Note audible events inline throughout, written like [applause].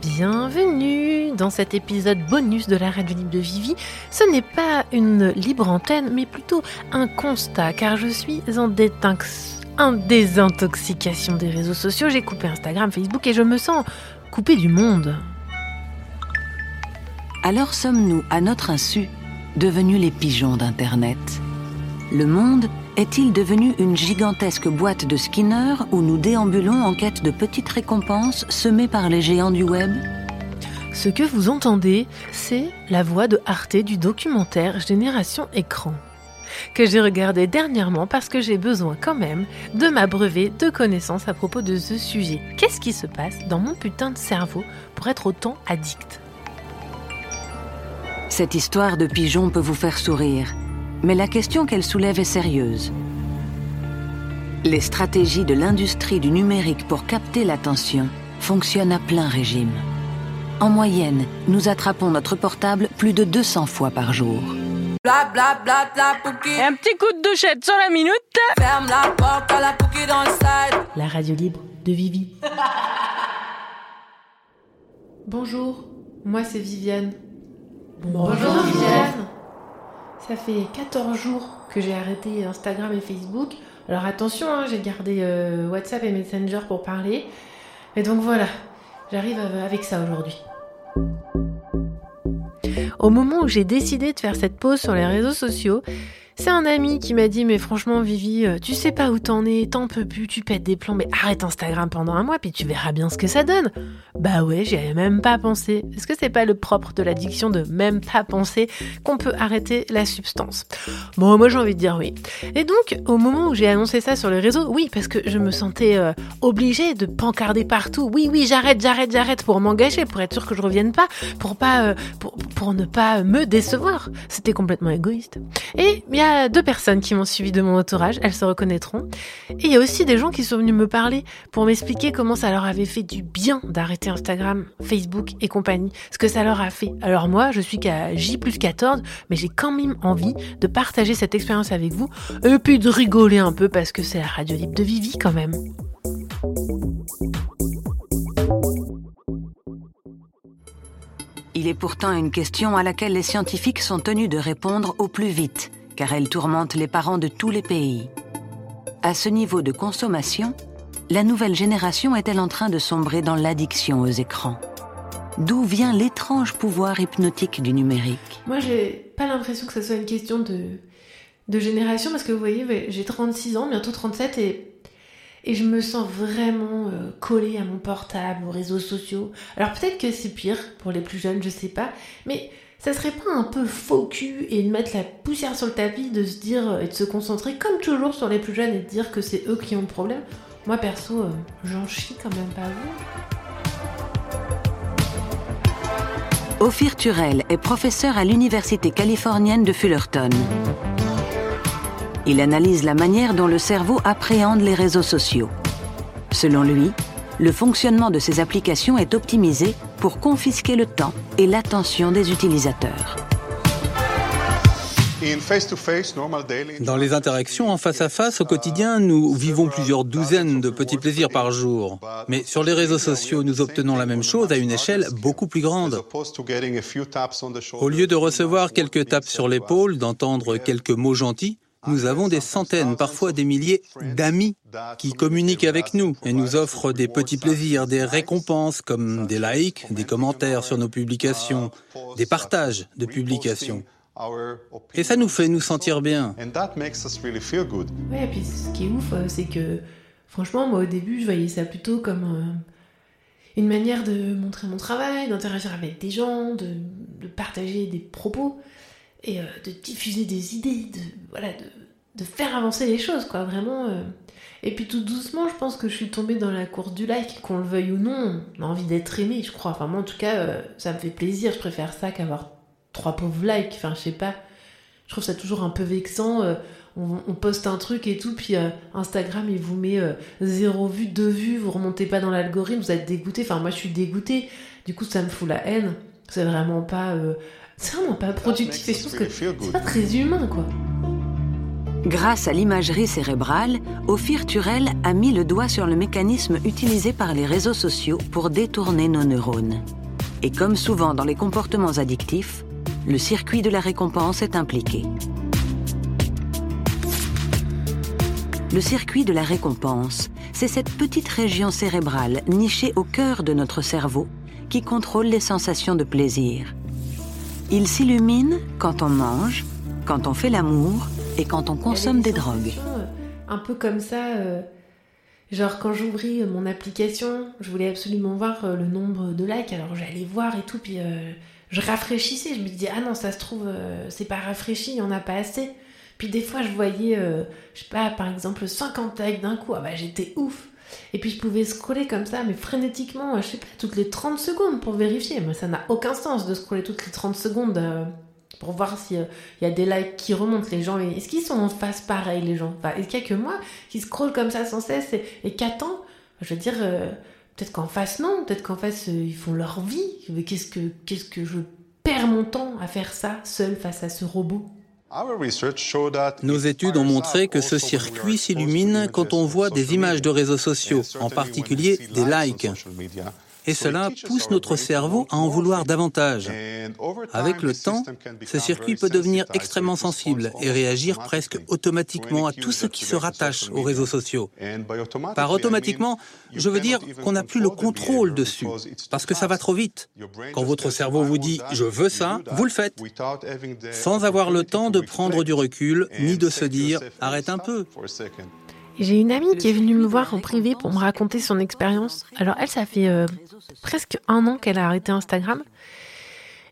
Bienvenue dans cet épisode bonus de la radio libre de Vivi. Ce n'est pas une libre antenne, mais plutôt un constat, car je suis en désintoxication des réseaux sociaux. J'ai coupé Instagram, Facebook et je me sens coupé du monde. Alors sommes-nous, à notre insu, devenus les pigeons d'Internet? Le monde est-il devenu une gigantesque boîte de Skinner où nous déambulons en quête de petites récompenses semées par les géants du web? Ce que vous entendez, c'est la voix de Arte du documentaire Génération Écran que j'ai regardé dernièrement parce que j'ai besoin quand même de m'abreuver de connaissances à propos de ce sujet. Qu'est-ce qui se passe dans mon putain de cerveau pour être autant addict? Cette histoire de pigeon peut vous faire sourire mais la question qu'elle soulève est sérieuse. Les stratégies de l'industrie du numérique pour capter l'attention fonctionnent à plein régime. En moyenne, nous attrapons notre portable plus de 200 fois par jour. un petit coup de douchette sur la minute. Ferme la porte à la dans le La radio libre de Vivi. [laughs] Bonjour, moi c'est Viviane. Bonjour Viviane. Ça fait 14 jours que j'ai arrêté Instagram et Facebook. Alors attention, hein, j'ai gardé euh, WhatsApp et Messenger pour parler. Et donc voilà, j'arrive avec ça aujourd'hui. Au moment où j'ai décidé de faire cette pause sur les réseaux sociaux, c'est un ami qui m'a dit mais franchement Vivi, euh, tu sais pas où t'en es, t'en peux plus, tu pètes des plombs, mais arrête Instagram pendant un mois puis tu verras bien ce que ça donne. Bah ouais, j'y avais même pas pensé. Est-ce que c'est pas le propre de l'addiction de même pas penser qu'on peut arrêter la substance? Bon, moi j'ai envie de dire oui. Et donc au moment où j'ai annoncé ça sur les réseaux, oui parce que je me sentais euh, obligée de pancarder partout. Oui oui, j'arrête, j'arrête, j'arrête pour m'engager, pour être sûr que je revienne pas, euh, pour, ne pas me décevoir. C'était complètement égoïste. A deux personnes qui m'ont suivi de mon entourage, elles se reconnaîtront. Et il y a aussi des gens qui sont venus me parler pour m'expliquer comment ça leur avait fait du bien d'arrêter Instagram, Facebook et compagnie, ce que ça leur a fait. Alors moi, je suis qu'à J plus 14, mais j'ai quand même envie de partager cette expérience avec vous, et puis de rigoler un peu parce que c'est la radio libre de Vivi quand même. Il est pourtant une question à laquelle les scientifiques sont tenus de répondre au plus vite car elle tourmente les parents de tous les pays. À ce niveau de consommation, la nouvelle génération est-elle en train de sombrer dans l'addiction aux écrans? D'où vient l'étrange pouvoir hypnotique du numérique? Moi, j'ai pas l'impression que ce soit une question de, génération, parce que vous voyez, j'ai 36 ans, bientôt 37, et, et je me sens vraiment euh, collée à mon portable, aux réseaux sociaux. Alors peut-être que c'est pire pour les plus jeunes, je sais pas, mais ça serait pas un peu faux cul et de mettre la poussière sur le tapis, de se dire euh, et de se concentrer comme toujours sur les plus jeunes et de dire que c'est eux qui ont le problème? Moi perso, euh, j'en chie quand même pas vous. Ophir Turel est professeur à l'université californienne de Fullerton. Il analyse la manière dont le cerveau appréhende les réseaux sociaux. Selon lui, le fonctionnement de ces applications est optimisé pour confisquer le temps et l'attention des utilisateurs. Dans les interactions en face à face au quotidien, nous vivons plusieurs douzaines de petits plaisirs par jour. Mais sur les réseaux sociaux, nous obtenons la même chose à une échelle beaucoup plus grande. Au lieu de recevoir quelques tapes sur l'épaule, d'entendre quelques mots gentils, nous avons des centaines, parfois des milliers d'amis qui communiquent avec nous et nous offrent des petits plaisirs, des récompenses comme des likes, des commentaires sur nos publications, des partages de publications. Et ça nous fait nous sentir bien. Ouais, et puis ce qui est ouf, euh, c'est que franchement, moi au début, je voyais ça plutôt comme euh, une manière de montrer mon travail, d'interagir avec des gens, de, de partager des propos et euh, de diffuser des idées, de, voilà, de, de, faire avancer les choses, quoi, vraiment. Euh. Et puis tout doucement, je pense que je suis tombée dans la course du like, qu'on le veuille ou non, on a envie d'être aimé, je crois. Enfin, moi, en tout cas, euh, ça me fait plaisir, je préfère ça qu'avoir trois pauvres likes, enfin, je sais pas. Je trouve ça toujours un peu vexant. On, on, poste un truc et tout, puis Instagram, il vous met zéro vue, deux vues, vous remontez pas dans l'algorithme, vous êtes dégoûté. Enfin, moi, je suis dégoûtée. Du coup, ça me fout la haine. C'est vraiment pas c'est vraiment pas productif et je pense que c'est pas très humain quoi. Grâce à l'imagerie cérébrale, Ophir Turel a mis le doigt sur le mécanisme utilisé par les réseaux sociaux pour détourner nos neurones. Et comme souvent dans les comportements addictifs, le circuit de la récompense est impliqué. Le circuit de la récompense, c'est cette petite région cérébrale nichée au cœur de notre cerveau qui contrôle les sensations de plaisir. Il s'illumine quand on mange, quand on fait l'amour et quand on consomme des drogues. Euh, un peu comme ça, euh, genre quand j'ouvris euh, mon application, je voulais absolument voir le nombre de likes, alors j'allais voir et tout, puis je rafraîchissais, je me disais ah non ça se trouve c'est pas rafraîchi, il y en a pas assez. Puis des fois, je voyais, je sais pas, par exemple, 50 likes d'un coup. Ah bah, j'étais ouf. Et puis je pouvais scroller comme ça, mais frénétiquement, je sais pas, toutes les 30 secondes pour vérifier. Mais ça n'a aucun sens de scroller toutes les 30 secondes pour voir s'il euh, y a des likes qui remontent. Les gens, est-ce qu'ils sont en face pareil, les gens? Enfin, Est-ce qu'il y a que moi qui scrolle comme ça sans cesse et, et qu'attend Je veux dire, peut-être qu'en face, non. Peut-être qu'en face, ils font leur vie. Qu'est-ce que, qu'est-ce que je perds mon temps à faire ça seul face à ce robot? Nos études ont montré que ce circuit s'illumine quand on voit des images de réseaux sociaux, en particulier des likes et cela pousse notre cerveau à en vouloir davantage. Avec le temps, ce circuit peut devenir extrêmement sensible et réagir presque automatiquement à tout ce qui se rattache aux réseaux sociaux. Par automatiquement, je veux dire qu'on n'a plus le contrôle dessus, parce que ça va trop vite. Quand votre cerveau vous dit ⁇ je veux ça ⁇ vous le faites, sans avoir le temps de prendre du recul, ni de se dire ⁇ arrête un peu ⁇ j'ai une amie qui est venue me voir en privé pour me raconter son expérience. Alors elle, ça fait euh, presque un an qu'elle a arrêté Instagram.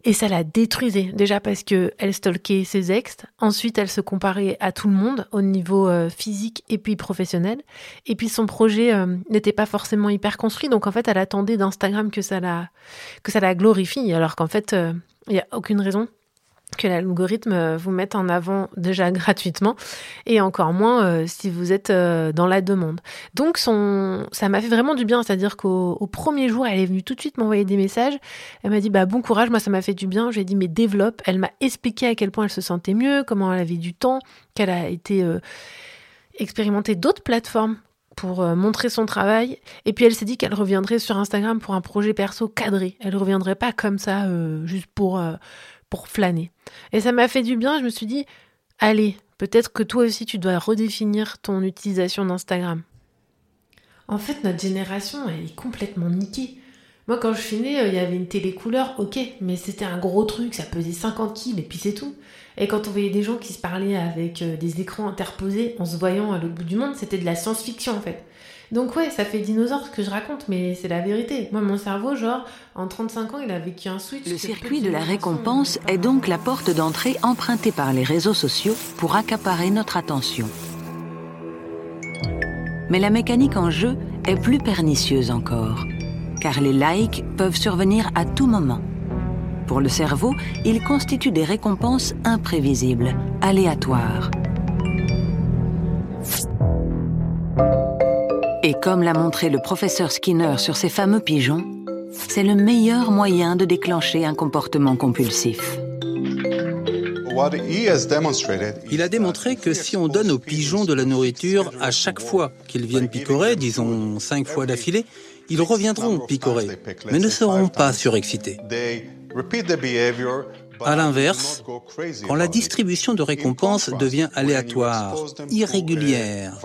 Et ça la détruisait. Déjà parce que elle stalkait ses ex. Ensuite, elle se comparait à tout le monde au niveau euh, physique et puis professionnel. Et puis son projet euh, n'était pas forcément hyper construit. Donc en fait, elle attendait d'Instagram que ça la que ça la glorifie. Alors qu'en fait, il n'y a aucune raison que l'algorithme vous mette en avant déjà [laughs] gratuitement et encore moins euh, si vous êtes euh, dans la demande. Donc ça m'a fait vraiment du bien, c'est-à-dire qu'au premier jour, elle est venue tout de suite m'envoyer des messages. Elle m'a dit bah bon courage, moi ça m'a fait du bien. J'ai dit mais développe. Elle m'a expliqué à quel point elle se sentait mieux, comment elle avait du temps, qu'elle a été euh, expérimenter d'autres plateformes pour montrer son travail. Et puis elle s'est dit qu'elle reviendrait sur Instagram pour un projet perso cadré. Elle reviendrait pas comme ça juste pour flâner. Et ça m'a fait du bien, je me suis dit, allez, peut-être que toi aussi tu dois redéfinir ton utilisation d'Instagram. En fait, notre génération, elle est complètement niquée. Moi, quand je suis née, euh, il y avait une télé couleur, ok, mais c'était un gros truc, ça pesait 50 kilos et puis c'est tout. Et quand on voyait des gens qui se parlaient avec euh, des écrans interposés en se voyant à l'autre bout du monde, c'était de la science-fiction en fait. Donc ouais, ça fait dinosaure ce que je raconte, mais c'est la vérité. Moi, mon cerveau, genre, en 35 ans, il a vécu un switch. Le circuit de la récompense est donc la porte d'entrée empruntée par les réseaux sociaux pour accaparer notre attention. Mais la mécanique en jeu est plus pernicieuse encore, car les likes peuvent survenir à tout moment. Pour le cerveau, ils constituent des récompenses imprévisibles, aléatoires. Et comme l'a montré le professeur Skinner sur ces fameux pigeons, c'est le meilleur moyen de déclencher un comportement compulsif. Il a démontré que si on donne aux pigeons de la nourriture à chaque fois qu'ils viennent picorer, disons cinq fois d'affilée, ils reviendront picorer, mais ne seront pas surexcités. À l'inverse, quand la distribution de récompenses devient aléatoire, irrégulière,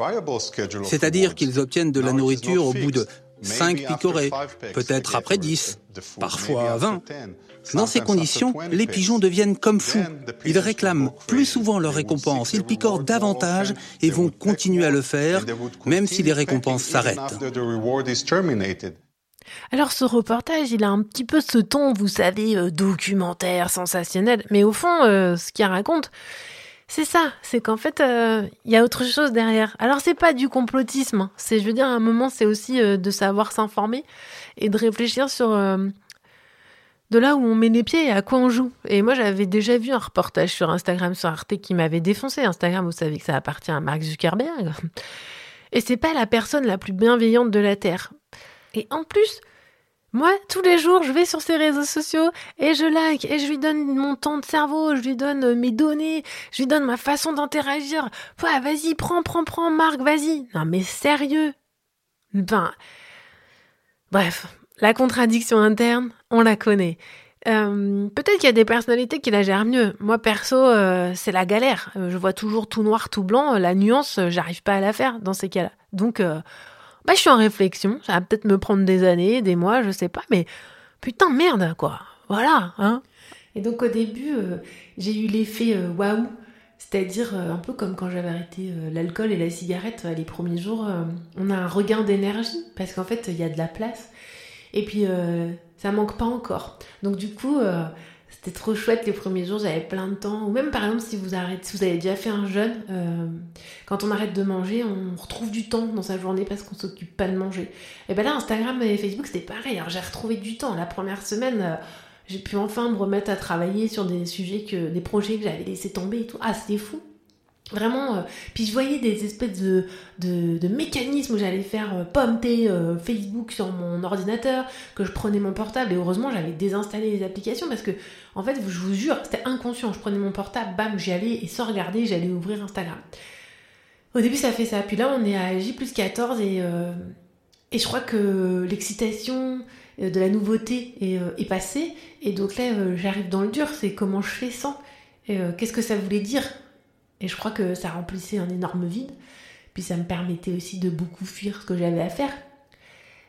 c'est-à-dire qu'ils obtiennent de la nourriture au bout de 5 picorés, peut-être après 10, parfois 20. Dans ces conditions, les pigeons deviennent comme fous. Ils réclament plus souvent leurs récompenses, ils picorent davantage et vont continuer à le faire, même si les récompenses s'arrêtent. Alors ce reportage, il a un petit peu ce ton, vous savez, euh, documentaire, sensationnel, mais au fond, euh, ce qu'il raconte, c'est ça, c'est qu'en fait, euh, il y a autre chose derrière. Alors c'est pas du complotisme, hein. c'est, je veux dire, à un moment, c'est aussi de savoir s'informer et de réfléchir sur de là où on met les pieds et à quoi on joue. Et moi, j'avais déjà vu un reportage sur Instagram, sur Arte, qui m'avait défoncé. Instagram, vous savez que ça appartient à Mark Zuckerberg. Et c'est pas la personne la plus bienveillante de la Terre. Et en plus, Moi, tous les jours, je vais sur ses réseaux sociaux et je like et je lui donne mon temps de cerveau, je lui donne euh, mes données, je lui donne ma façon d'interagir. Ouais, vas-y, prends, prends, prends, Marc, vas-y. Non, mais sérieux. Ben, bref, la contradiction interne, on la connaît. Euh, peut-être qu'il y a des personnalités qui la gèrent mieux. Moi, perso, euh, c'est la galère. je vois toujours tout noir, tout blanc. La nuance, j'arrive pas à la faire dans ces cas-là. Donc, bah, je suis en réflexion, ça va peut-être me prendre des années, des mois, je sais pas, mais putain, merde, quoi. Voilà, hein. Et donc, au début, euh, j'ai eu l'effet euh, waouh, c'est-à-dire euh, un peu comme quand j'avais arrêté l'alcool et la cigarette les premiers jours, on a un regain d'énergie, parce qu'en fait, il y a de la place. Et puis, ça manque pas encore. Donc, du coup, c'était trop chouette les premiers jours, j'avais plein de temps. Ou même par exemple si vous arrêtez, si vous avez déjà fait un jeûne, euh, quand on arrête de manger, on retrouve du temps dans sa journée parce qu'on s'occupe pas de manger. Et ben là Instagram et Facebook c'était pareil. Alors j'ai retrouvé du temps. La première semaine, euh, j'ai pu enfin me remettre à travailler sur des sujets que, des projets que j'avais laissé tomber et tout. Ah c'était fou. Vraiment, euh, puis je voyais des espèces de, de, mécanismes où j'allais faire euh, pomper euh, Facebook sur mon ordinateur, que je prenais mon portable, et heureusement j'avais désinstallé les applications parce que, en fait, je vous jure, c'était inconscient. Je prenais mon portable, bam, j'y allais, et sans regarder, j'allais ouvrir Instagram. Au début, ça fait ça. Puis là, on est à J plus 14, et, et je crois que l'excitation de la nouveauté est, est passée, et donc là, j'arrive dans le dur, c'est comment je fais sans? Qu'est-ce que ça voulait dire? Et je crois que ça remplissait un énorme vide. Puis ça me permettait aussi de beaucoup fuir ce que j'avais à faire.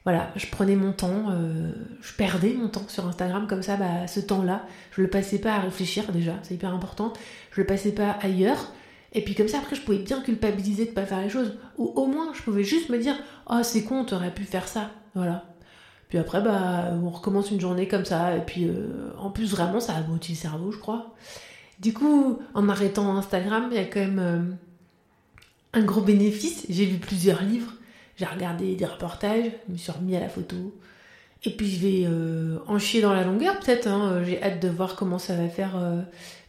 Voilà, je prenais mon temps, euh, je perdais mon temps sur Instagram comme ça, bah, ce temps-là, je le passais pas à réfléchir déjà, c'est hyper important, je le passais pas ailleurs, et puis comme ça après je pouvais bien culpabiliser de pas faire les choses, ou au moins je pouvais juste me dire, oh c'est con, t'aurais pu faire ça, voilà. Puis après bah on recommence une journée comme ça, et puis euh, en plus vraiment ça abrutit le cerveau je crois. Du coup, en arrêtant Instagram, il y a quand même euh, un gros bénéfice. J'ai lu plusieurs livres, j'ai regardé des reportages, je me suis remis à la photo. Et puis je vais euh, en chier dans la longueur peut-être. Hein. J'ai hâte de voir comment ça va faire euh,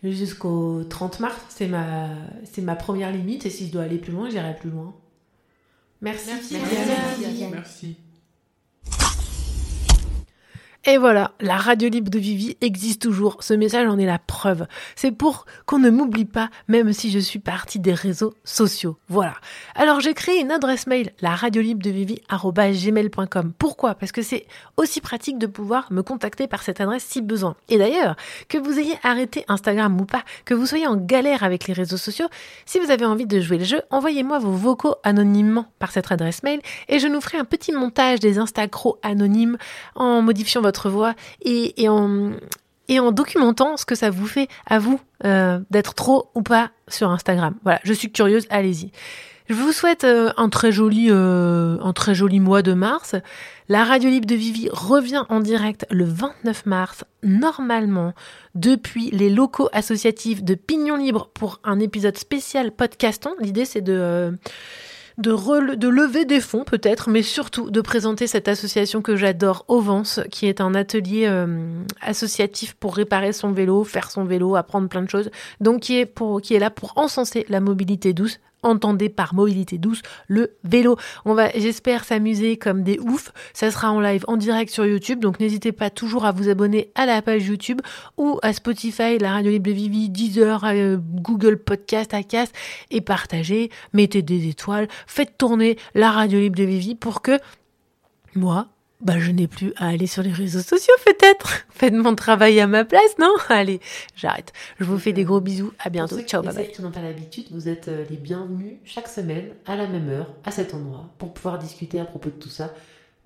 jusqu'au 30 mars. C'est ma, c'est ma première limite. Et si je dois aller plus loin, j'irai plus loin. Merci. Merci. Merci. Merci. Et voilà, la radio libre de Vivi existe toujours. Ce message en est la preuve. C'est pour qu'on ne m'oublie pas, même si je suis partie des réseaux sociaux. Voilà. Alors j'ai créé une adresse mail, la radio libre de Vivi gmail.com. Pourquoi? Parce que c'est aussi pratique de pouvoir me contacter par cette adresse si besoin. Et d'ailleurs, que vous ayez arrêté Instagram ou pas, que vous soyez en galère avec les réseaux sociaux, si vous avez envie de jouer le jeu, envoyez-moi vos vocaux anonymement par cette adresse mail et je nous ferai un petit montage des Instagros anonymes en modifiant votre votre voix et, en, documentant ce que ça vous fait à vous euh, d'être trop ou pas sur Instagram. Voilà, je suis curieuse, allez-y. Je vous souhaite euh, un très joli, euh, un très joli mois de mars. La radio libre de Vivi revient en direct le 29 mars, normalement, depuis les locaux associatifs de Pignon Libre pour un épisode spécial podcaston. L'idée, c'est de de, de lever des fonds peut-être, mais surtout de présenter cette association que j'adore, Ovance, qui est un atelier euh, associatif pour réparer son vélo, faire son vélo, apprendre plein de choses, donc qui est, pour, qui est là pour encenser la mobilité douce entendez par mobilité douce le vélo. On va, j'espère, s'amuser comme des oufs. Ça sera en live, en direct sur YouTube. Donc n'hésitez pas toujours à vous abonner à la page YouTube ou à Spotify, la radio libre de Vivi, Deezer, euh, Google Podcast, Acast et partagez, mettez des étoiles, faites tourner la radio libre de Vivi pour que moi, bah, je n'ai plus à aller sur les réseaux sociaux, peut-être. [laughs] Faites mon travail à ma place, non? [laughs] Allez, j'arrête. Je vous fais des gros bisous. À bientôt. Ciao, bye bye. Qui n'ont pas l'habitude, vous êtes euh, les bienvenus chaque semaine, à la même heure, à cet endroit, pour pouvoir discuter à propos de tout ça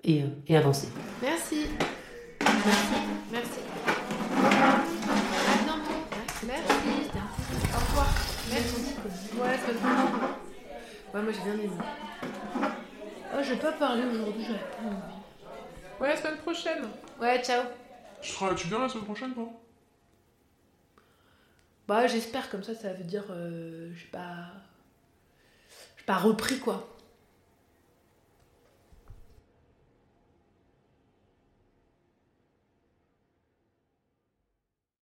et, euh, et avancer. Merci. Merci. Merci. Merci. Au revoir. Merci. Ouais, c'est Ouais, moi j'ai bien aimé. Oh, je vais pas parler aujourd'hui, j'avais pas envie. Ouais, la semaine prochaine. Ouais, ciao. Tu, seras, tu viens la semaine prochaine, toi? Bah, j'espère, comme ça, ça veut dire. Euh, j'ai pas. J'ai pas repris, quoi.